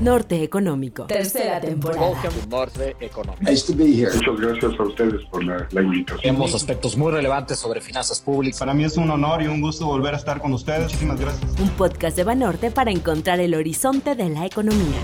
Norte Económico. Tercera temporada. Norte Económico. Muchas gracias a ustedes por la, la invitación. Tenemos aspectos muy relevantes sobre finanzas públicas. Para mí es un honor y un gusto volver a estar con ustedes. Muchísimas gracias. Un podcast de Banorte para encontrar el horizonte de la economía.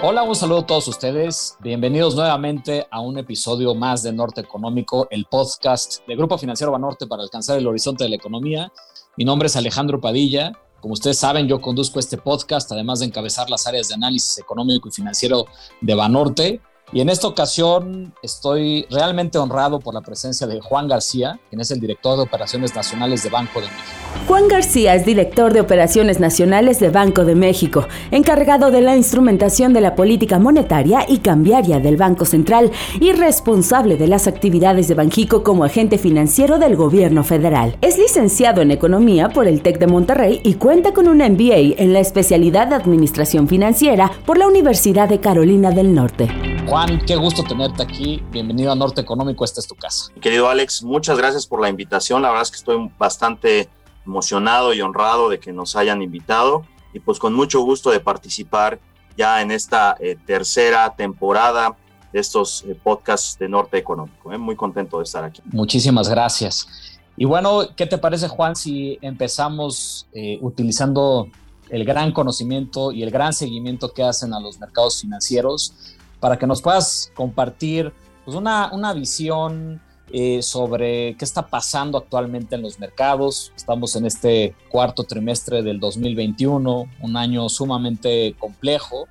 Hola, un saludo a todos ustedes. Bienvenidos nuevamente a un episodio más de Norte Económico, el podcast de Grupo Financiero Banorte para alcanzar el horizonte de la economía. Mi nombre es Alejandro Padilla. Como ustedes saben, yo conduzco este podcast, además de encabezar las áreas de análisis económico y financiero de Banorte. Y en esta ocasión estoy realmente honrado por la presencia de Juan García, quien es el director de Operaciones Nacionales de Banco de México. Juan García es director de Operaciones Nacionales de Banco de México, encargado de la instrumentación de la política monetaria y cambiaria del Banco Central y responsable de las actividades de Banjico como agente financiero del gobierno federal. Es licenciado en Economía por el TEC de Monterrey y cuenta con un MBA en la especialidad de Administración Financiera por la Universidad de Carolina del Norte. Juan, qué gusto tenerte aquí. Bienvenido a Norte Económico, esta es tu casa. Querido Alex, muchas gracias por la invitación. La verdad es que estoy bastante emocionado y honrado de que nos hayan invitado y pues con mucho gusto de participar ya en esta eh, tercera temporada de estos eh, podcasts de Norte Económico. Eh. Muy contento de estar aquí. Muchísimas gracias. Y bueno, ¿qué te parece Juan si empezamos eh, utilizando el gran conocimiento y el gran seguimiento que hacen a los mercados financieros para que nos puedas compartir pues, una, una visión eh, sobre qué está pasando actualmente en los mercados. Estamos en este cuarto trimestre del 2021, un año sumamente complejo.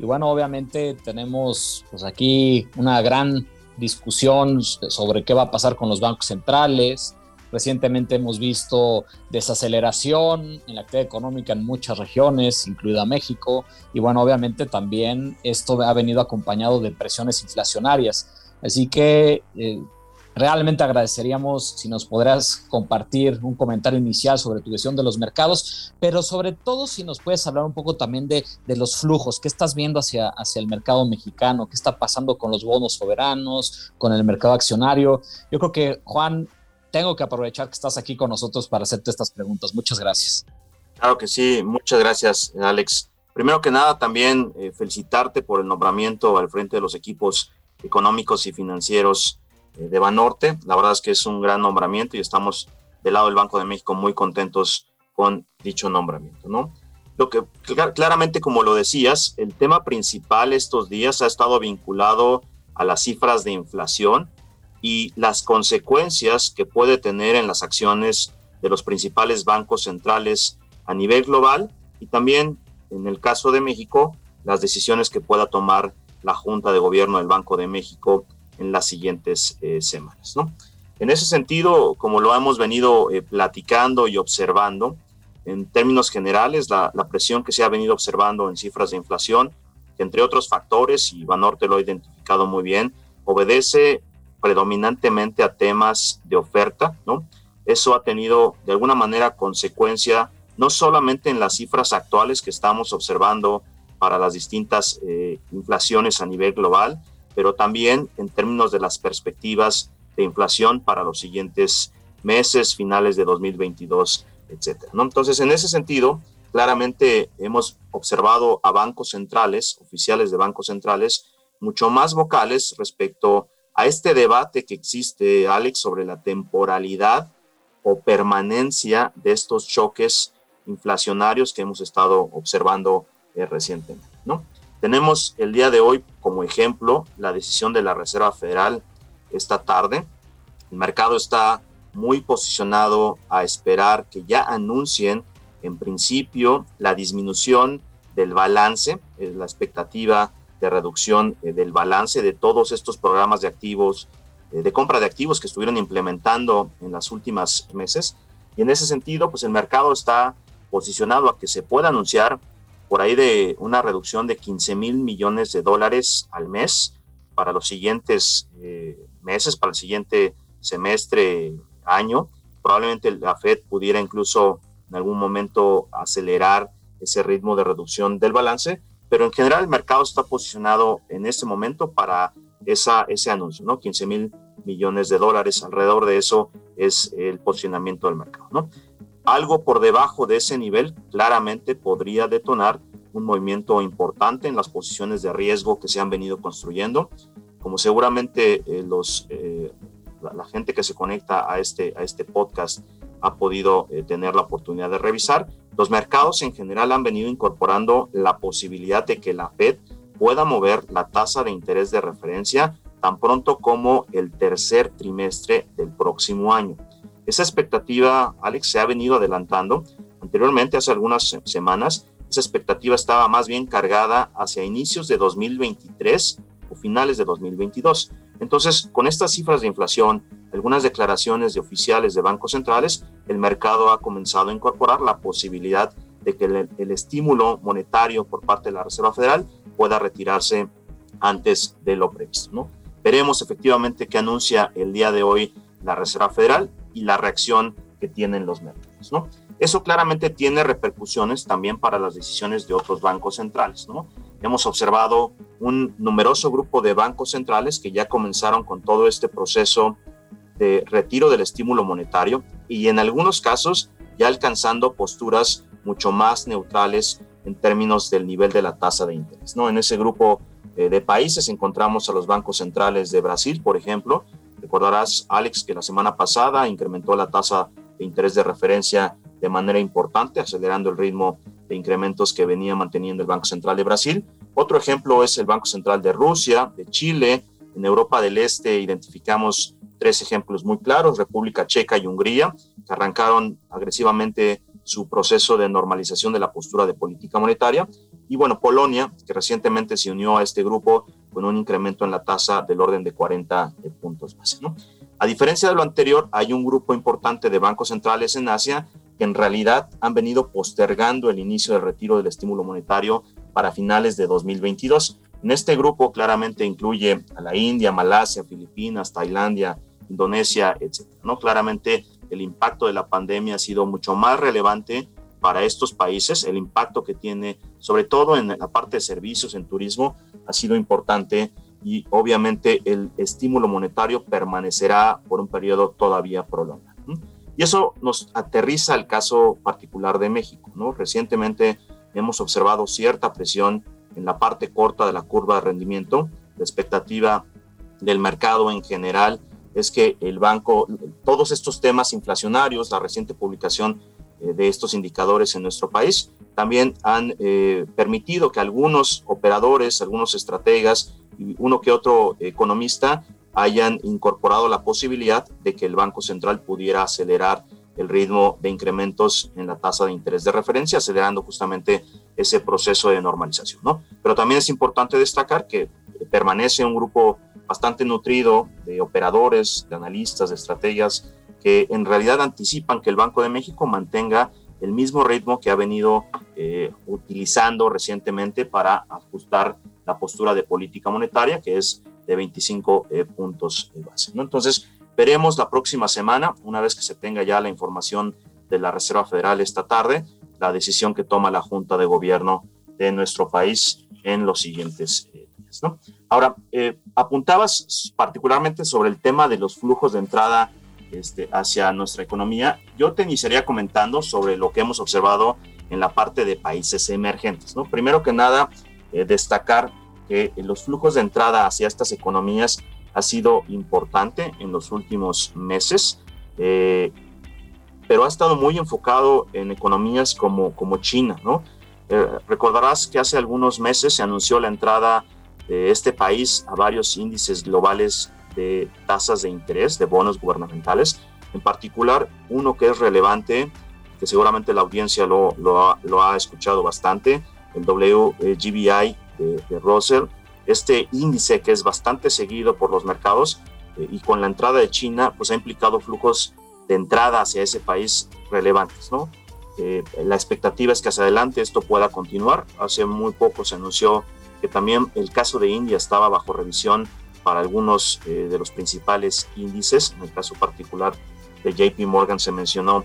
Y bueno, obviamente tenemos pues aquí una gran discusión sobre qué va a pasar con los bancos centrales. Recientemente hemos visto desaceleración en la actividad económica en muchas regiones, incluida México. Y bueno, obviamente también esto ha venido acompañado de presiones inflacionarias. Así que eh, Realmente agradeceríamos si nos podrás compartir un comentario inicial sobre tu visión de los mercados, pero sobre todo si nos puedes hablar un poco también de, de los flujos, qué estás viendo hacia, hacia el mercado mexicano, qué está pasando con los bonos soberanos, con el mercado accionario. Yo creo que, Juan, tengo que aprovechar que estás aquí con nosotros para hacerte estas preguntas. Muchas gracias. Claro que sí, muchas gracias, Alex. Primero que nada, también eh, felicitarte por el nombramiento al frente de los equipos económicos y financieros eh, de Banorte. La verdad es que es un gran nombramiento y estamos del lado del Banco de México muy contentos con dicho nombramiento, ¿no? Lo que claramente, como lo decías, el tema principal estos días ha estado vinculado a las cifras de inflación y las consecuencias que puede tener en las acciones de los principales bancos centrales a nivel global y también, en el caso de México, las decisiones que pueda tomar la Junta de Gobierno del Banco de México en las siguientes eh, semanas. ¿no? En ese sentido, como lo hemos venido eh, platicando y observando, en términos generales, la, la, presión que se ha venido observando en cifras de inflación, entre otros factores, y Banorte lo ha identificado muy bien, obedece predominantemente a temas de oferta, ¿no? Eso ha tenido de alguna manera consecuencia no solamente en las cifras actuales que estamos observando para las distintas eh, inflaciones a nivel global, pero también en términos de las perspectivas de inflación para los siguientes meses, finales de 2022, etcétera. ¿no? Entonces, en ese sentido, claramente hemos observado a bancos centrales, oficiales de bancos centrales, mucho más vocales respecto a este debate que existe, Alex, sobre la temporalidad o permanencia de estos choques inflacionarios que hemos estado observando eh, recientemente, ¿no? Tenemos el día de hoy como ejemplo la decisión de la Reserva Federal esta tarde. El mercado está muy posicionado a esperar que ya anuncien en principio la disminución del balance, eh, la expectativa de reducción eh, del balance de todos estos programas de activos, eh, de compra de activos que estuvieron implementando en las últimas meses. Y en ese sentido, pues el mercado está posicionado a que se pueda anunciar por ahí de una reducción de 15 mil millones de dólares al mes para los siguientes eh, meses, para el siguiente semestre, año. Probablemente la Fed pudiera incluso en algún momento acelerar ese ritmo de reducción del balance, pero en general el mercado está posicionado en este momento para esa, ese anuncio, ¿no? 15 mil millones de dólares, alrededor de eso es el posicionamiento del mercado, ¿no? Algo por debajo de ese nivel claramente podría detonar un movimiento importante en las posiciones de riesgo que se han venido construyendo. Como seguramente eh, los, eh, la, gente que se conecta a este, a este podcast ha podido eh, tener la oportunidad de revisar, los mercados en general han venido incorporando la posibilidad de que la Fed pueda mover la tasa de interés de referencia tan pronto como el tercer trimestre del próximo año. Esa expectativa, Alex, se ha venido adelantando. Anteriormente, hace algunas semanas, esa expectativa estaba más bien cargada hacia inicios de 2023 o finales de 2022. Entonces, con estas cifras de inflación, algunas declaraciones de oficiales de bancos centrales, el mercado ha comenzado a incorporar la posibilidad de que el, estímulo monetario por parte de la Reserva Federal pueda retirarse antes de lo previsto. Veremos efectivamente qué anuncia el día de hoy la Reserva Federal y la reacción que tienen los mercados. Eso claramente tiene repercusiones también para las decisiones de otros bancos centrales. Hemos observado un numeroso grupo de bancos centrales que ya comenzaron con todo este proceso de retiro del estímulo monetario y en algunos casos ya alcanzando posturas mucho más neutrales en términos del nivel de la tasa de interés. ¿no? En ese grupo eh, de países encontramos a los bancos centrales de Brasil, por ejemplo, Recordarás, Alex, que la semana pasada incrementó la tasa de interés de referencia de manera importante, acelerando el ritmo de incrementos que venía manteniendo el Banco Central de Brasil. Otro ejemplo es el Banco Central de Rusia, de Chile. En Europa del Este identificamos tres ejemplos muy claros, República Checa y Hungría, que arrancaron agresivamente su proceso de normalización de la postura de política monetaria. Y bueno, Polonia, que recientemente se unió a este grupo con un incremento en la tasa del orden de 40 puntos base. ¿no? A diferencia de lo anterior, hay un grupo importante de bancos centrales en Asia que en realidad han venido postergando el inicio del retiro del estímulo monetario para finales de 2022. En este grupo claramente incluye a la India, Malasia, Filipinas, Tailandia, Indonesia, etc. ¿no? Claramente el impacto de la pandemia ha sido mucho más relevante para estos países. El impacto que tiene, sobre todo en la parte de servicios, en turismo, ha sido importante y obviamente el estímulo monetario permanecerá por un periodo todavía prolongado. Y eso nos aterriza al caso particular de México. ¿no? Recientemente hemos observado cierta presión en la parte corta de la curva de rendimiento. La expectativa del mercado en general es que el banco, todos estos temas inflacionarios, la reciente publicación eh, de estos indicadores en nuestro país, también han eh, permitido que algunos operadores, algunos estrategas y uno que otro economista hayan incorporado la posibilidad de que el Banco Central pudiera acelerar el ritmo de incrementos en la tasa de interés de referencia, acelerando justamente ese proceso de normalización. ¿no? Pero también es importante destacar que permanece un grupo bastante nutrido de operadores, de analistas, de estrategas, que en realidad anticipan que el Banco de México mantenga el mismo ritmo que ha venido eh, utilizando recientemente para ajustar la postura de política monetaria, que es de 25 eh, puntos base. ¿no? Entonces, veremos la próxima semana, una vez que se tenga ya la información de la Reserva Federal esta tarde, la decisión que toma la Junta de Gobierno de nuestro país en los siguientes eh, días. ¿no? Ahora, apuntabas particularmente sobre el tema de los flujos de entrada este, hacia nuestra economía, yo te iniciaría comentando sobre lo que hemos observado en la parte de países emergentes. ¿no? Primero que nada, eh, destacar que los flujos de entrada hacia estas economías ha sido importante en los últimos meses, eh, pero ha estado muy enfocado en economías como, como China. ¿no? Eh, recordarás que hace algunos meses se anunció la entrada de este país a varios índices globales de tasas de interés, de bonos gubernamentales, en particular uno que es relevante, que seguramente la audiencia lo, lo, ha, escuchado bastante, el WGBI de, de, Russell, este índice que es bastante seguido por los mercados eh, y con la entrada de China, pues ha implicado flujos de entrada hacia ese país relevantes, ¿no? Eh, la expectativa es que hacia adelante esto pueda continuar. Hace muy poco se anunció que también el caso de India estaba bajo revisión para algunos eh, de los principales índices. En el caso particular de JP Morgan se mencionó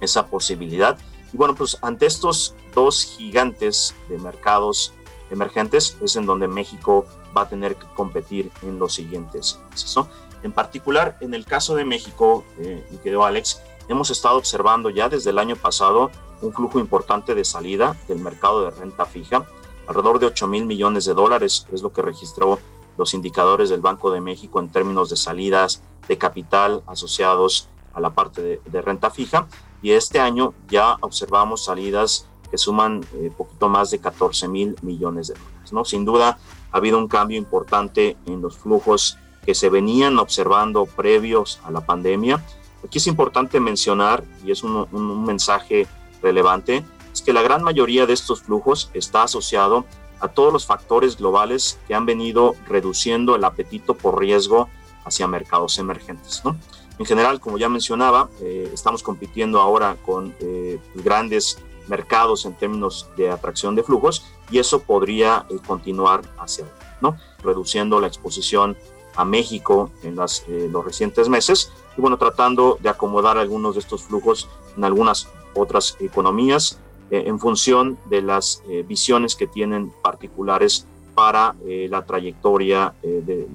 esa posibilidad. Y bueno, pues ante estos dos gigantes de mercados emergentes es en donde México va a tener que competir en los siguientes meses. ¿no? En particular, en el caso de México, eh, mi querido Alex, hemos estado observando ya desde el año pasado un flujo importante de salida del mercado de renta fija, alrededor de 8 mil millones de dólares es lo que registró los indicadores del Banco de México en términos de salidas de capital asociados a la parte de, renta fija. Y este año ya observamos salidas que suman eh, poquito más de 14 mil millones de dólares. ¿no? Sin duda ha habido un cambio importante en los flujos que se venían observando previos a la pandemia. Aquí es importante mencionar, y es un, mensaje relevante, es que la gran mayoría de estos flujos está asociado a todos los factores globales que han venido reduciendo el apetito por riesgo hacia mercados emergentes. ¿no? En general, como ya mencionaba, eh, estamos compitiendo ahora con eh, grandes mercados en términos de atracción de flujos y eso podría eh, continuar hacia ¿no? reduciendo la exposición a México en las, los recientes meses y bueno, tratando de acomodar algunos de estos flujos en algunas otras economías eh, en función de las eh, visiones que tienen particulares para eh, la trayectoria de,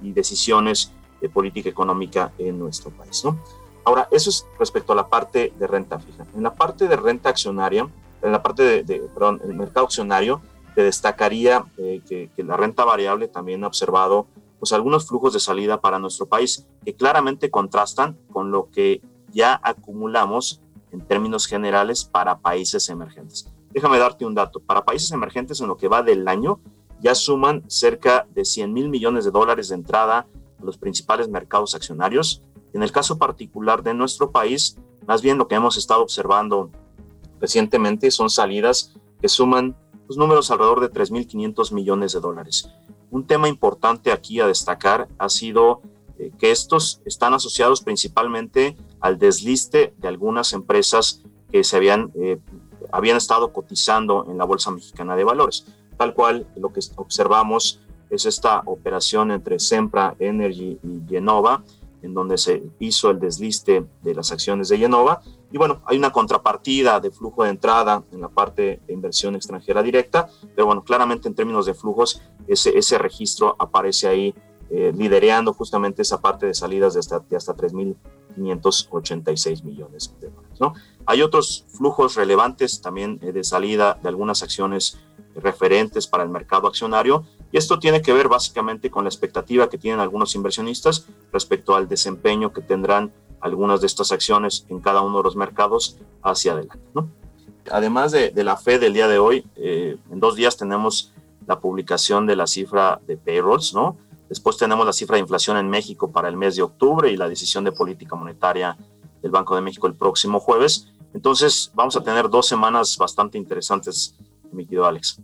y, decisiones de política económica en nuestro país. ¿no? Ahora, eso es respecto a la parte de renta fija. En la parte de renta accionaria, en la parte de, de perdón, el mercado accionario, te destacaría que, que, la renta variable también ha observado pues, algunos flujos de salida para nuestro país que claramente contrastan con lo que ya acumulamos en términos generales para países emergentes. Déjame darte un dato. Para países emergentes en lo que va del año, ya suman cerca de 100 mil millones de dólares de entrada a los principales mercados accionarios. En el caso particular de nuestro país, más bien lo que hemos estado observando recientemente son salidas que suman los pues, números alrededor de 3.500 millones de dólares. Un tema importante aquí a destacar ha sido eh, que estos están asociados principalmente al desliste de algunas empresas que se habían, eh, habían estado cotizando en la Bolsa Mexicana de Valores. Tal cual lo que observamos es esta operación entre Sempra Energy y Genova, en donde se hizo el desliste de las acciones de Genova. Y bueno, hay una contrapartida de flujo de entrada en la parte de inversión extranjera directa, pero bueno, claramente en términos de flujos, ese, ese registro aparece ahí eh, liderando justamente esa parte de salidas de hasta, de hasta 3.586 millones de dólares. ¿no? Hay otros flujos relevantes también eh, de salida de algunas acciones referentes para el mercado accionario y esto tiene que ver básicamente con la expectativa que tienen algunos inversionistas respecto al desempeño que tendrán algunas de estas acciones en cada uno de los mercados hacia adelante. Además de, de, la fe del día de hoy, eh, en dos días tenemos la publicación de la cifra de payrolls, ¿no? Después tenemos la cifra de inflación en México para el mes de octubre y la decisión de política monetaria del Banco de México el próximo jueves. Entonces vamos a tener dos semanas bastante interesantes, mi querido Alex.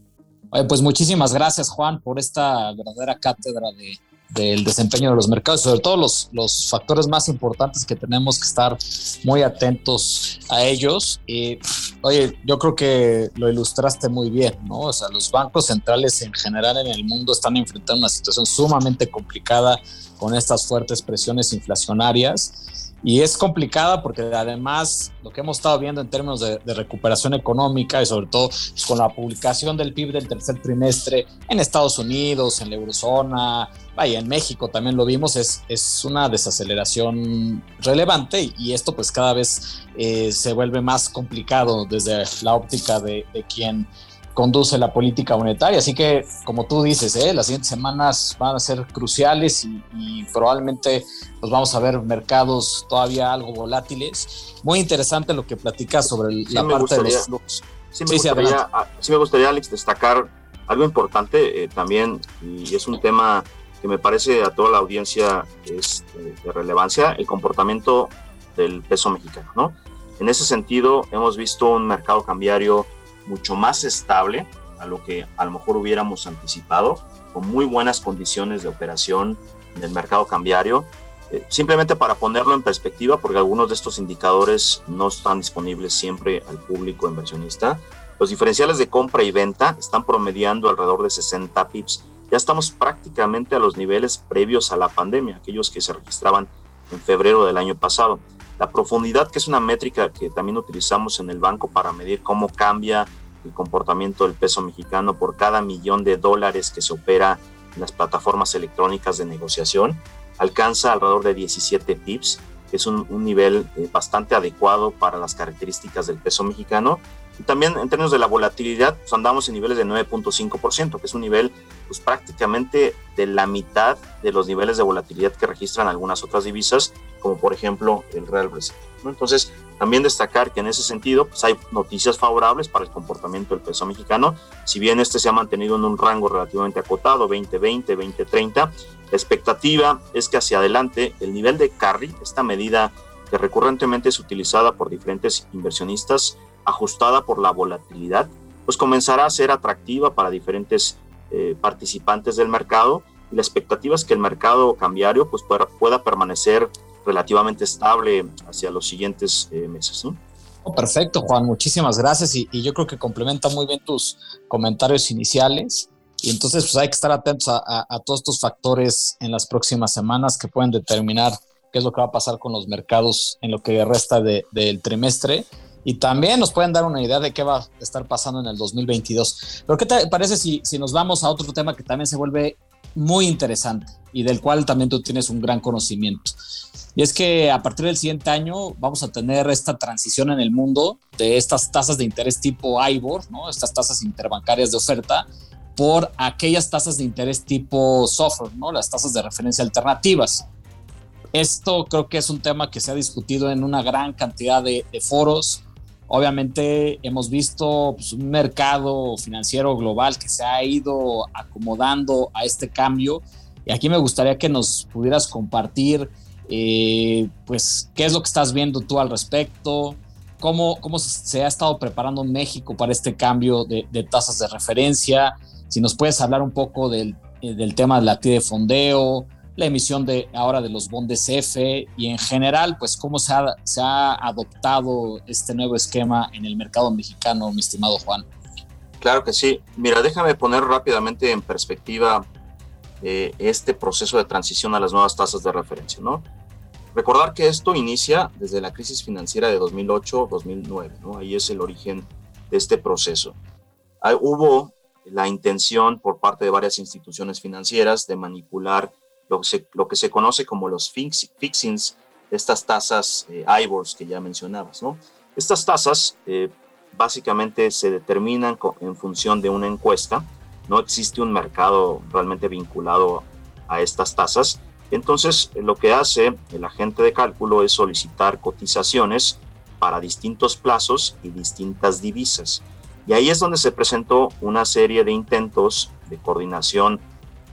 Pues muchísimas gracias Juan por esta verdadera cátedra de, del desempeño de los mercados, sobre todo los, los factores más importantes que tenemos que estar muy atentos a ellos. Y, oye, yo creo que lo ilustraste muy bien, ¿no? O sea, los bancos centrales en general en el mundo están enfrentando una situación sumamente complicada con estas fuertes presiones inflacionarias. Y es complicada porque además lo que hemos estado viendo en términos de, recuperación económica y sobre todo pues, con la publicación del PIB del tercer trimestre en Estados Unidos, en la eurozona, y en México también lo vimos, es, es una desaceleración relevante y esto pues cada vez eh, se vuelve más complicado desde la óptica de, de quien conduce la política monetaria. Así que, como tú dices, ¿eh? las siguientes semanas van a ser cruciales y, probablemente pues vamos a ver mercados todavía algo volátiles. Muy interesante lo que platicas sobre la parte de los flujos. Sí me, gustaría, ah, sí me, gustaría, Alex, destacar algo importante eh, también, y es un tema que me parece a toda la audiencia es eh, de relevancia, el comportamiento del peso mexicano. ¿no? En ese sentido, hemos visto un mercado cambiario mucho más estable a lo que a lo mejor hubiéramos anticipado, con muy buenas condiciones de operación en el mercado cambiario. Eh, simplemente para ponerlo en perspectiva, porque algunos de estos indicadores no están disponibles siempre al público inversionista, los diferenciales de compra y venta están promediando alrededor de 60 pips. Ya estamos prácticamente a los niveles previos a la pandemia, aquellos que se registraban en febrero del año pasado. La profundidad, que es una métrica que también utilizamos en el banco para medir cómo cambia el comportamiento del peso mexicano por cada millón de dólares que se opera en las plataformas electrónicas de negociación, alcanza alrededor de 17 pips que es un, nivel eh, bastante adecuado para las características del peso mexicano. Y también en términos de la volatilidad, pues andamos en niveles de 9.5%, que es un nivel pues, prácticamente de la mitad de los niveles de volatilidad que registran algunas otras divisas, como por ejemplo el Real Brasil. Entonces, también destacar que en ese sentido pues, hay noticias favorables para el comportamiento del peso mexicano, si bien este se ha mantenido en un rango relativamente acotado, 2020, 2030, la expectativa es que hacia adelante el nivel de carry, esta medida que recurrentemente es utilizada por diferentes inversionistas, ajustada por la volatilidad, pues comenzará a ser atractiva para diferentes eh, participantes del mercado. Y la expectativa es que el mercado cambiario pues pueda, permanecer relativamente estable hacia los siguientes eh, meses. Oh, perfecto, Juan, muchísimas gracias y, y, yo creo que complementa muy bien tus comentarios iniciales. Y entonces, pues hay que estar atentos a, todos estos factores en las próximas semanas que pueden determinar qué es lo que va a pasar con los mercados en lo que resta del trimestre. Y también nos pueden dar una idea de qué va a estar pasando en el 2022. Pero ¿qué te parece si, si nos vamos a otro tema que también se vuelve muy interesante y del cual también tú tienes un gran conocimiento? Y es que a partir del siguiente año vamos a tener esta transición en el mundo de estas tasas de interés tipo IBOR, ¿no? estas tasas interbancarias de oferta, por aquellas tasas de interés tipo software, ¿no? Las tasas de referencia alternativas. Esto creo que es un tema que se ha discutido en una gran cantidad de, foros. Obviamente hemos visto pues, un mercado financiero global que se ha ido acomodando a este cambio. Y aquí me gustaría que nos pudieras compartir, eh, pues, qué es lo que estás viendo tú al respecto, cómo, cómo se ha estado preparando México para este cambio de, tasas de referencia, si nos puedes hablar un poco del, eh, del tema de la actividad de fondeo, la emisión de ahora de los bondes F y en general, pues cómo se ha, se ha adoptado este nuevo esquema en el mercado mexicano, mi estimado Juan. Claro que sí. Mira, déjame poner rápidamente en perspectiva eh, este proceso de transición a las nuevas tasas de referencia, ¿no? Recordar que esto inicia desde la crisis financiera de 2008-2009, ¿no? Ahí es el origen de este proceso. Hay, hubo la intención por parte de varias instituciones financieras de manipular lo que se, conoce como los fixings, estas tasas eh, IBORs que ya mencionabas. ¿no? Estas tasas eh, básicamente se determinan en función de una encuesta, no existe un mercado realmente vinculado a estas tasas. Entonces, lo que hace el agente de cálculo es solicitar cotizaciones para distintos plazos y distintas divisas. Y ahí es donde se presentó una serie de intentos de coordinación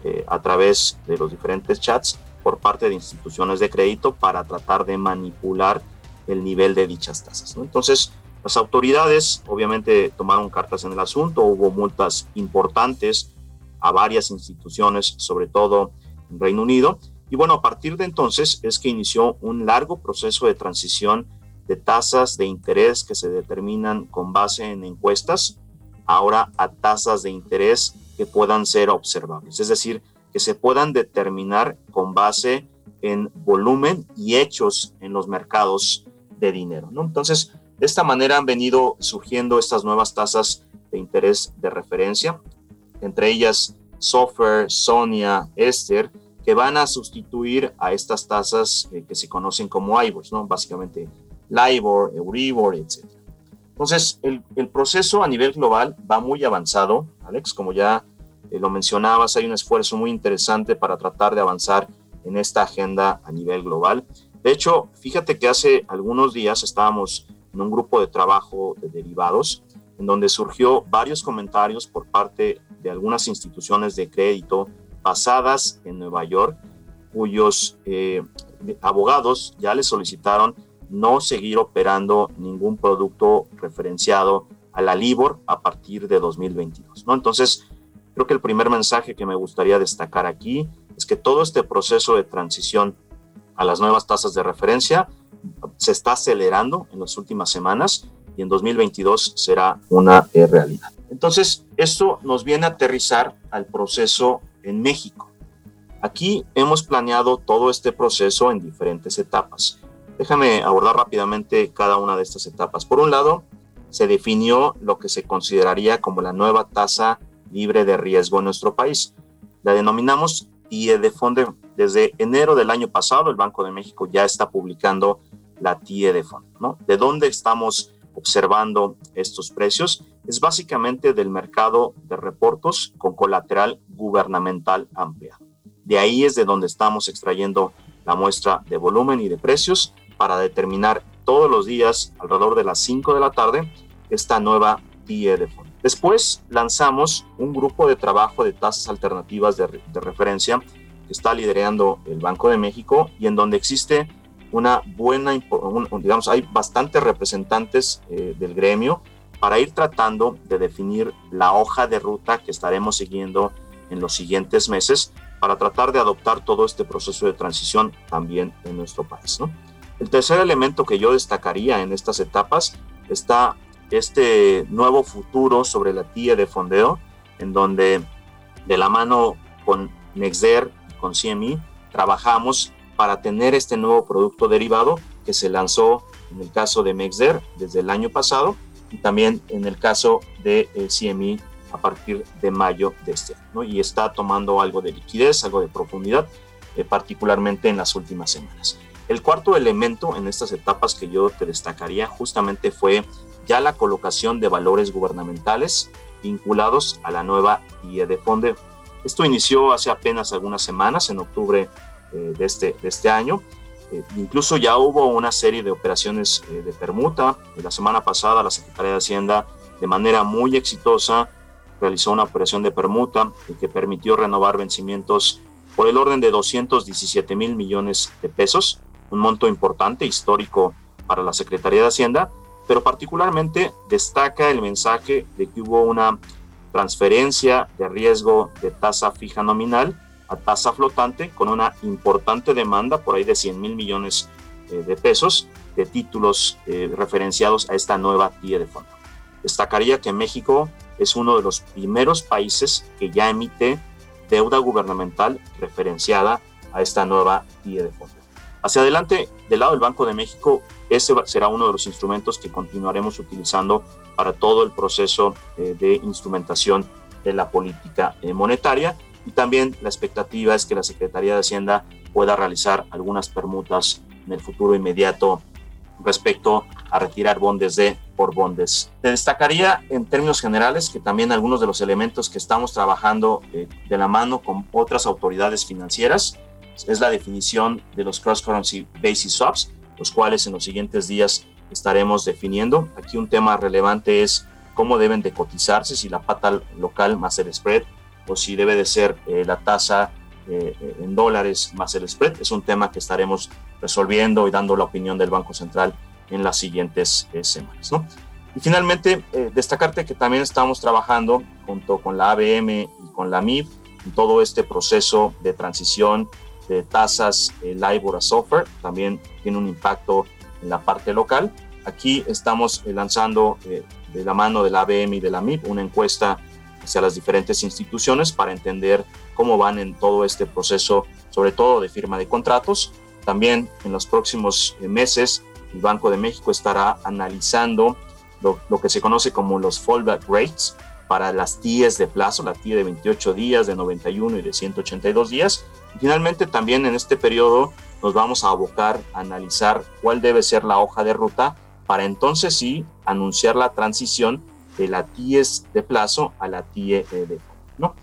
eh, a través de los diferentes chats por parte de instituciones de crédito para tratar de manipular el nivel de dichas tasas. Entonces, las autoridades obviamente tomaron cartas en el asunto, hubo multas importantes a varias instituciones, sobre todo en Reino Unido, y bueno, a partir de entonces es que inició un largo proceso de transición de tasas de interés que se determinan con base en encuestas, ahora a tasas de interés que puedan ser observables, es decir, que se puedan determinar con base en volumen y hechos en los mercados de dinero. ¿no? Entonces, de esta manera han venido surgiendo estas nuevas tasas de interés de referencia, entre ellas Software, Sonia, Esther, que van a sustituir a estas tasas eh, que se conocen como IBORs, ¿no? básicamente LIBOR, Euribor, etc. Entonces, el, proceso a nivel global va muy avanzado, Alex, como ya eh, lo mencionabas, hay un esfuerzo muy interesante para tratar de avanzar en esta agenda a nivel global. De hecho, fíjate que hace algunos días estábamos en un grupo de trabajo de derivados, en donde surgió varios comentarios por parte de algunas instituciones de crédito basadas en Nueva York, cuyos eh, abogados ya les solicitaron no seguir operando ningún producto referenciado a la LIBOR a partir de 2022. ¿no? Entonces, creo que el primer mensaje que me gustaría destacar aquí es que todo este proceso de transición a las nuevas tasas de referencia se está acelerando en las últimas semanas y en 2022 será una realidad. Entonces, esto nos viene a aterrizar al proceso en México. Aquí hemos planeado todo este proceso en diferentes etapas. Déjame abordar rápidamente cada una de estas etapas. Por un lado, se definió lo que se consideraría como la nueva tasa libre de riesgo en nuestro país. La denominamos TIE de fondo. Desde enero del año pasado, el Banco de México ya está publicando la TIE de fondo. ¿De dónde estamos observando estos precios? Es básicamente del mercado de reportos con colateral gubernamental amplia. De ahí es de donde estamos extrayendo la muestra de volumen y de precios para determinar todos los días alrededor de las 5 de la tarde esta nueva TIE de fondo. Después lanzamos un grupo de trabajo de tasas alternativas de, referencia que está liderando el Banco de México y en donde existe una buena, digamos, hay bastantes representantes eh, del gremio para ir tratando de definir la hoja de ruta que estaremos siguiendo en los siguientes meses para tratar de adoptar todo este proceso de transición también en nuestro país. El tercer elemento que yo destacaría en estas etapas está este nuevo futuro sobre la tía de fondeo, en donde de la mano con Nexder y con CME trabajamos para tener este nuevo producto derivado que se lanzó en el caso de Mexder desde el año pasado y también en el caso de eh, CME a partir de mayo de este año. Y está tomando algo de liquidez, algo de profundidad, eh, particularmente en las últimas semanas. El cuarto elemento en estas etapas que yo te destacaría justamente fue ya la colocación de valores gubernamentales vinculados a la nueva guía de fondeo. Esto inició hace apenas algunas semanas, en octubre eh, de, este, de este año. Eh, incluso ya hubo una serie de operaciones eh, de permuta. La semana pasada la Secretaría de Hacienda, de manera muy exitosa, realizó una operación de permuta que permitió renovar vencimientos por el orden de 217 mil millones de pesos, un monto importante, histórico para la Secretaría de Hacienda, pero particularmente destaca el mensaje de que hubo una transferencia de riesgo de tasa fija nominal a tasa flotante con una importante demanda por ahí de 100 mil millones eh, de pesos de títulos eh, referenciados a esta nueva TIE de fondo. Destacaría que México es uno de los primeros países que ya emite deuda gubernamental referenciada a esta nueva TIE de fondo. Hacia adelante, del lado del Banco de México, ese será uno de los instrumentos que continuaremos utilizando para todo el proceso eh, de instrumentación de la política monetaria y también la expectativa es que la Secretaría de Hacienda pueda realizar algunas permutas en el futuro inmediato respecto a retirar bondes de por bondes. Te destacaría en términos generales que también algunos de los elementos que estamos trabajando eh, de la mano con otras autoridades financieras es la definición de los cross-currency basis swaps, los cuales en los siguientes días estaremos definiendo. Aquí un tema relevante es cómo deben de cotizarse, si la pata local más el spread o si debe de ser eh, la tasa eh, en dólares más el spread. Es un tema que estaremos resolviendo y dando la opinión del Banco Central en las siguientes eh, semanas. ¿no? Y finalmente, destacarte que también estamos trabajando junto con la ABM y con la MIB en todo este proceso de transición de tasas eh, LIBOR a SOFR, también tiene un impacto en la parte local. Aquí estamos eh, lanzando eh, de la mano de la ABM y de la MIP una encuesta hacia las diferentes instituciones para entender cómo van en todo este proceso, sobre todo de firma de contratos. También en los próximos eh, meses el Banco de México estará analizando lo, que se conoce como los fallback rates para las TIEs de plazo, la TIE de 28 días, de 91 y de 182 días, Finalmente, también en este periodo nos vamos a abocar a analizar cuál debe ser la hoja de ruta para entonces sí anunciar la transición de la TIES de plazo a la TIE de ¿no?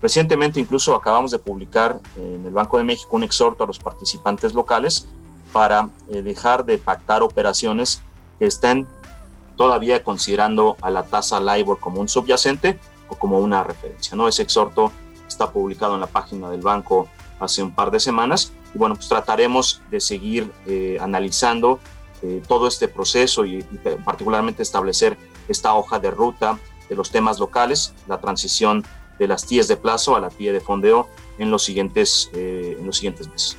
Recientemente incluso acabamos de publicar en el Banco de México un exhorto a los participantes locales para eh, dejar de pactar operaciones que estén todavía considerando a la tasa LIBOR como un subyacente o como una referencia. ¿no? Ese exhorto está publicado en la página del banco hace un par de semanas. Y bueno, pues trataremos de seguir eh, analizando eh, todo este proceso y, particularmente establecer esta hoja de ruta de los temas locales, la transición de las TIEs de plazo a la TIE de fondeo en los siguientes, eh, en los siguientes meses.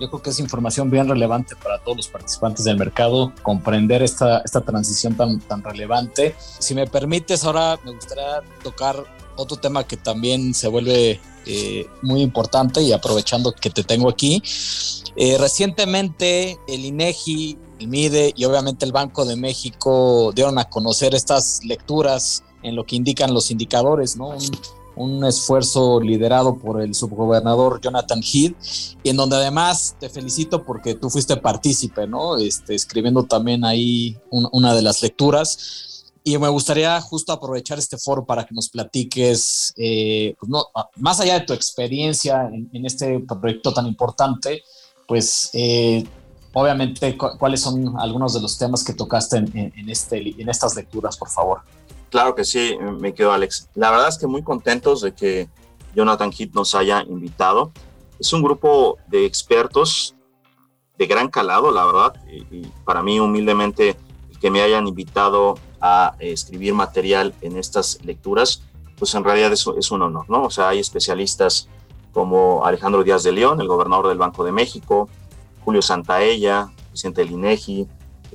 Yo creo que es información bien relevante para todos los participantes del mercado, comprender esta, esta transición tan, tan relevante. Si me permites, ahora me gustaría tocar otro tema que también se vuelve eh, muy importante y aprovechando que te tengo aquí. Eh, recientemente el INEGI, el MIDE y obviamente el Banco de México dieron a conocer estas lecturas en lo que indican los indicadores, ¿no? un esfuerzo liderado por el subgobernador Jonathan Heath, y en donde además te felicito porque tú fuiste partícipe, ¿no? Este, escribiendo también ahí una de las lecturas. Y me gustaría justo aprovechar este foro para que nos platiques, eh, pues no, más allá de tu experiencia en, este proyecto tan importante, pues eh, obviamente cuáles son algunos de los temas que tocaste en, este, en estas lecturas, por favor. Claro que sí, me quedo Alex. La verdad es que muy contentos de que Jonathan Heath nos haya invitado. Es un grupo de expertos de gran calado, la verdad, y para mí humildemente que me hayan invitado a escribir material en estas lecturas, pues en realidad eso es un honor, ¿no? O sea, hay especialistas como Alejandro Díaz de León, el gobernador del Banco de México, Julio Santaella, presidente del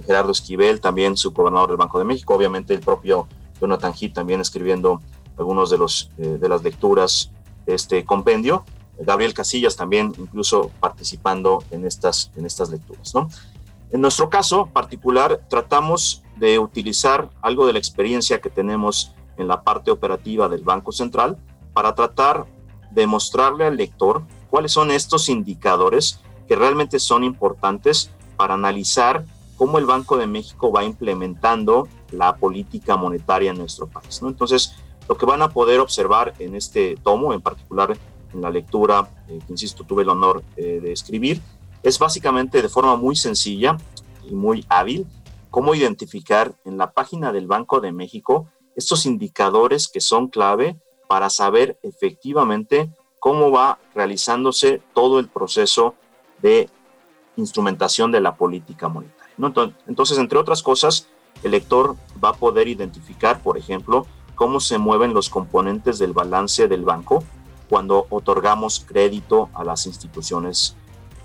Gerardo Esquivel, también su gobernador del Banco de México, obviamente el propio Jonathan Heath también escribiendo algunos de, eh, de las lecturas de este compendio, Gabriel Casillas también incluso participando en estas, en estas lecturas, ¿no? En nuestro caso particular, tratamos de utilizar algo de la experiencia que tenemos en la parte operativa del Banco Central para tratar de mostrarle al lector cuáles son estos indicadores que realmente son importantes para analizar cómo el Banco de México va implementando la política monetaria en nuestro país. ¿no? Entonces, lo que van a poder observar en este tomo, en particular en la lectura eh, que, insisto, tuve el honor eh, de escribir, es básicamente de forma muy sencilla y muy hábil cómo identificar en la página del Banco de México estos indicadores que son clave para saber efectivamente cómo va realizándose todo el proceso de instrumentación de la política monetaria. Entonces, entre otras cosas, el lector va a poder identificar, por ejemplo, cómo se mueven los componentes del balance del banco cuando otorgamos crédito a las instituciones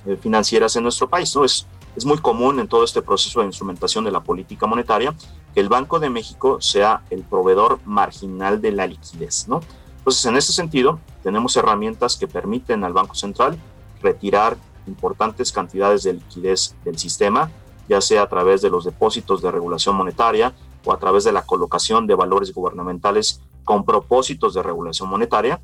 eh, financieras en nuestro país. ¿no? Es, muy común en todo este proceso de instrumentación de la política monetaria que el Banco de México sea el proveedor marginal de la liquidez. ¿no? Entonces, en ese sentido, tenemos herramientas que permiten al Banco Central retirar importantes cantidades de liquidez del sistema, ya sea a través de los depósitos de regulación monetaria o a través de la colocación de valores gubernamentales con propósitos de regulación monetaria.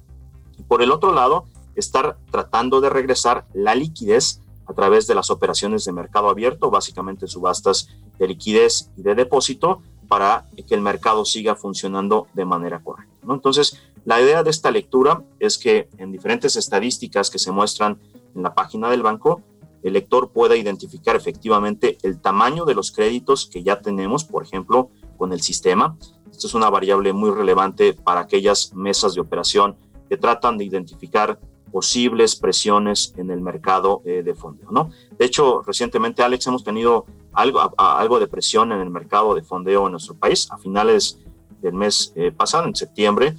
Y por el otro lado, estar tratando de regresar la liquidez a través de las operaciones de mercado abierto, básicamente subastas de liquidez y de depósito, para que el mercado siga funcionando de manera correcta. Entonces, la idea de esta lectura es que en diferentes estadísticas que se muestran en la página del banco, el lector pueda identificar efectivamente el tamaño de los créditos que ya tenemos, por ejemplo, con el sistema. Esto es una variable muy relevante para aquellas mesas de operación que tratan de identificar posibles presiones en el mercado eh, de fondeo. ¿no? De hecho, recientemente, Alex, hemos tenido algo, de presión en el mercado de fondeo en nuestro país. A finales del mes eh, pasado, en septiembre,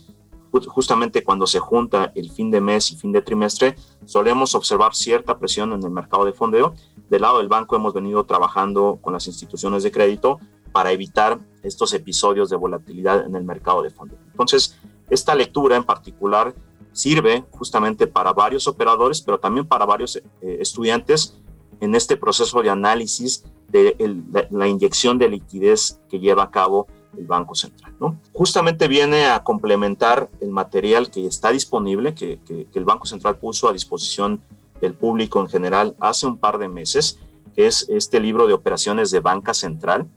justamente cuando se junta el fin de mes y fin de trimestre, solemos observar cierta presión en el mercado de fondeo. Del lado del banco hemos venido trabajando con las instituciones de crédito para evitar estos episodios de volatilidad en el mercado de fondeo. Entonces, esta lectura en particular sirve justamente para varios operadores, pero también para varios eh, estudiantes en este proceso de análisis de la, inyección de liquidez que lleva a cabo el Banco Central. ¿no? Justamente viene a complementar el material que está disponible, que, que, el Banco Central puso a disposición del público en general hace un par de meses, que es este libro de operaciones de Banca Central,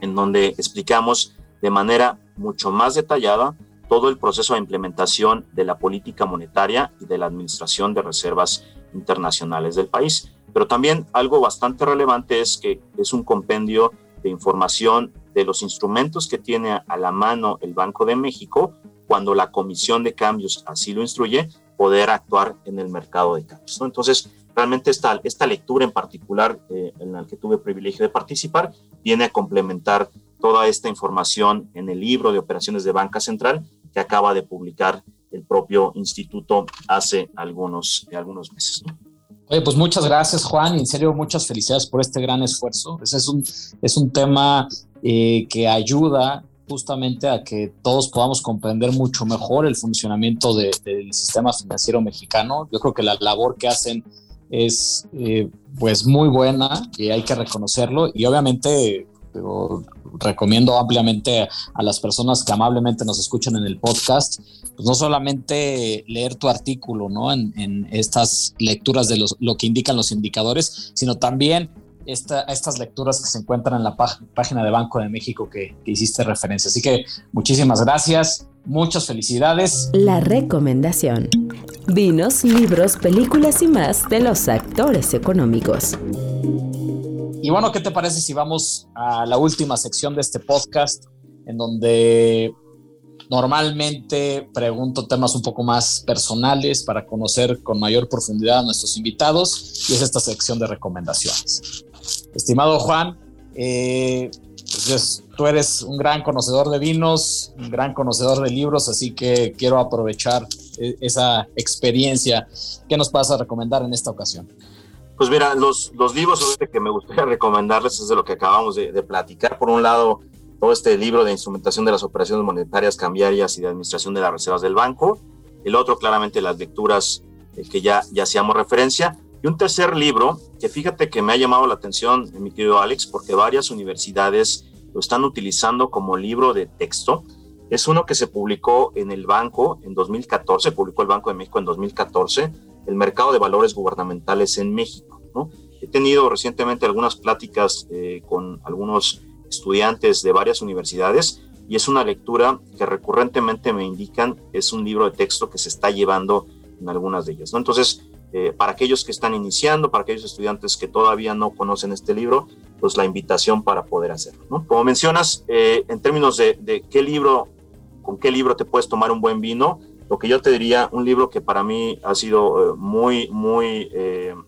en donde explicamos de manera mucho más detallada todo el proceso de implementación de la política monetaria y de la administración de reservas internacionales del país. Pero también algo bastante relevante es que es un compendio de información de los instrumentos que tiene a la mano el Banco de México cuando la Comisión de Cambios así lo instruye, poder actuar en el mercado de cambios. Entonces, realmente esta, esta lectura en particular eh, en la que tuve privilegio de participar viene a complementar toda esta información en el libro de operaciones de Banca Central que acaba de publicar el propio instituto hace algunos, algunos meses. Oye, pues muchas gracias, Juan. En serio, muchas felicidades por este gran esfuerzo. Ese es un, es un tema eh, que ayuda justamente a que todos podamos comprender mucho mejor el funcionamiento del sistema financiero mexicano. Yo creo que la labor que hacen es eh, pues muy buena y hay que reconocerlo y obviamente recomiendo ampliamente a las personas que amablemente nos escuchan en el podcast, pues no solamente leer tu artículo, ¿no? En, estas lecturas de lo que indican los indicadores, sino también estas lecturas que se encuentran en la página de Banco de México que, que hiciste referencia. Así que muchísimas gracias, muchas felicidades. La recomendación. Vinos, libros, películas y más de los actores económicos. Y bueno, ¿qué te parece si vamos a la última sección de este podcast, en donde normalmente pregunto temas un poco más personales para conocer con mayor profundidad a nuestros invitados, y es esta sección de recomendaciones. Estimado Juan, eh, pues tú eres un gran conocedor de vinos, un gran conocedor de libros, así que quiero aprovechar eh, esa experiencia. ¿Qué nos vas a recomendar en esta ocasión? Pues mira, los, los libros que me gustaría recomendarles es de lo que acabamos de, platicar. Por un lado, todo este libro de instrumentación de las operaciones monetarias cambiarias y de administración de las reservas del banco. El otro, claramente, las lecturas eh, que ya, ya hacíamos referencia. Y un tercer libro que fíjate que me ha llamado la atención, mi querido Alex, porque varias universidades lo están utilizando como libro de texto. Es uno que se publicó en el banco en 2014, publicó el Banco de México en 2014, el mercado de valores gubernamentales en México. He tenido recientemente algunas pláticas eh, con algunos estudiantes de varias universidades y es una lectura que recurrentemente me indican es un libro de texto que se está llevando en algunas de ellas. ¿no? Entonces, eh, para aquellos que están iniciando, para aquellos estudiantes que todavía no conocen este libro, pues la invitación para poder hacerlo. ¿no? Como mencionas, eh, en términos de, de, qué libro, con qué libro te puedes tomar un buen vino, lo que yo te diría, un libro que para mí ha sido muy, muy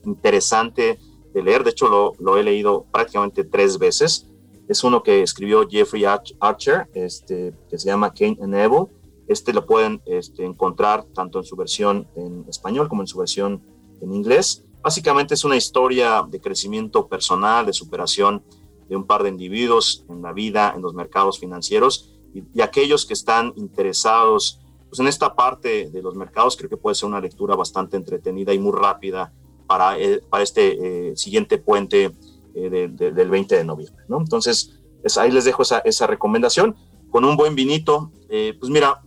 interesante de leer, de hecho lo, he leído prácticamente tres veces. Es uno que escribió Jeffrey Archer, este, que se llama Cain and Evil. Este lo pueden este, encontrar tanto en su versión en español como en su versión en inglés. Básicamente es una historia de crecimiento personal, de superación de un par de individuos en la vida, en los mercados financieros y, aquellos que están interesados pues en esta parte de los mercados creo que puede ser una lectura bastante entretenida y muy rápida para, para este eh, siguiente puente eh, del 20 de noviembre. ¿no? Entonces, ahí les dejo esa, esa, recomendación. Con un buen vinito, eh, pues mira,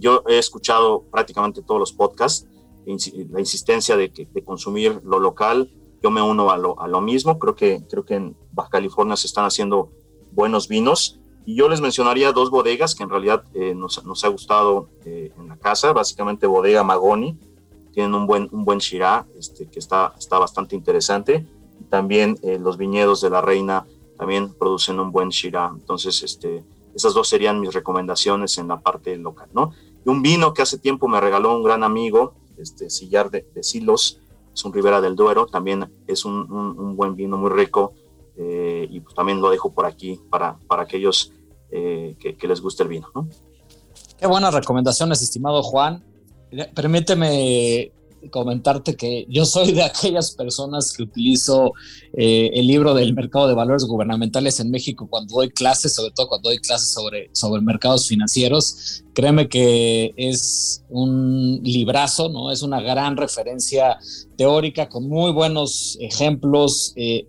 yo he escuchado prácticamente todos los podcasts, la insistencia de consumir lo local, yo me uno a lo, a lo, mismo, creo que, creo que en Baja California se están haciendo buenos vinos. Y yo les mencionaría dos bodegas que en realidad nos, nos, ha gustado en la casa, básicamente Bodega Magoni, tienen un buen, un buen Shirá, este, que está, está bastante interesante. También eh, los viñedos de la reina también producen un buen Shirá. Entonces, este, esas dos serían mis recomendaciones en la parte local, ¿no? Y un vino que hace tiempo me regaló un gran amigo, este Sillar de, Silos, es un Ribera del Duero, también es un, un, buen vino muy rico eh, y pues también lo dejo por aquí para, para aquellos eh, que, les guste el vino, ¿no? Qué buenas recomendaciones, estimado Juan. Permíteme comentarte que yo soy de aquellas personas que utilizo eh, el libro del mercado de valores gubernamentales en México cuando doy clases, sobre todo cuando doy clases sobre, sobre mercados financieros. Créeme que es un librazo, ¿no? Es una gran referencia teórica con muy buenos ejemplos. Eh,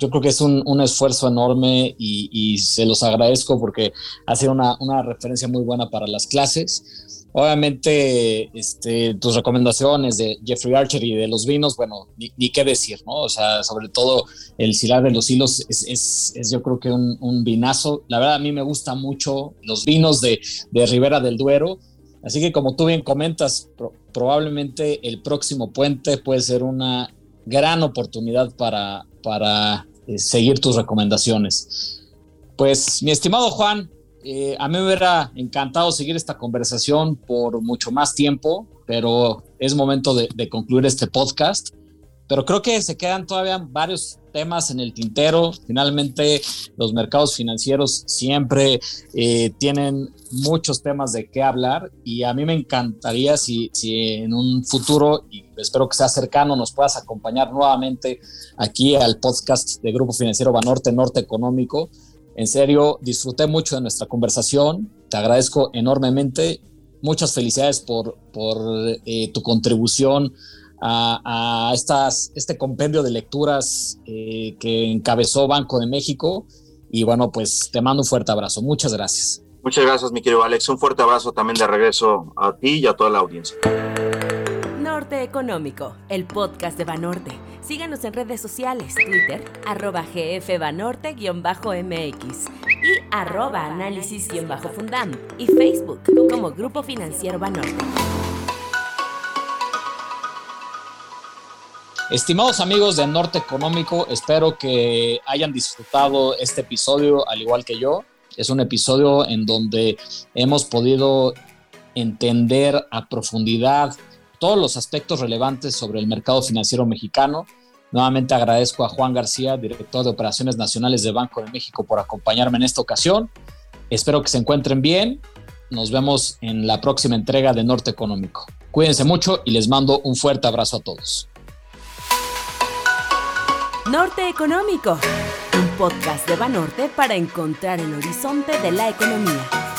yo creo que es un, un esfuerzo enorme y, y, se los agradezco porque ha sido una, una referencia muy buena para las clases. Obviamente, este, tus recomendaciones de Jeffrey Archer y de los vinos, bueno, ni, qué decir, ¿no? O sea, sobre todo el Silar de los Hilos es, yo creo que un, un, vinazo. La verdad, a mí me gusta mucho los vinos de, de Ribera del Duero. Así que como tú bien comentas, probablemente el próximo puente puede ser una gran oportunidad para, para eh, seguir tus recomendaciones. Pues, mi estimado Juan, eh, a mí me hubiera encantado seguir esta conversación por mucho más tiempo, pero es momento de, concluir este podcast. Pero creo que se quedan todavía varios temas en el tintero. Finalmente, los mercados financieros siempre eh, tienen muchos temas de qué hablar y a mí me encantaría si, si en un futuro, y espero que sea cercano, nos puedas acompañar nuevamente aquí al podcast de Grupo Financiero Banorte Norte Económico en serio, disfruté mucho de nuestra conversación, te agradezco enormemente, muchas felicidades por, eh, tu contribución a, a, estas, este compendio de lecturas eh, que encabezó Banco de México Y bueno, pues te mando un fuerte abrazo. Muchas gracias. Muchas gracias, mi querido Alex. Un fuerte abrazo también de regreso a ti y a toda la audiencia. Norte Económico, el podcast de Banorte. Síganos en redes sociales, Twitter, arroba gfbanorte-mx y arroba análisis-fundam y Facebook como Grupo Financiero Banorte. Estimados amigos de Norte Económico, espero que hayan disfrutado este episodio al igual que yo. Es un episodio en donde hemos podido entender a profundidad todos los aspectos relevantes sobre el mercado financiero mexicano. Nuevamente agradezco a Juan García, director de Operaciones Nacionales de Banco de México, por acompañarme en esta ocasión. Espero que se encuentren bien. Nos vemos en la próxima entrega de Norte Económico. Cuídense mucho y les mando un fuerte abrazo a todos. Norte Económico, un podcast de Banorte para encontrar el horizonte de la economía.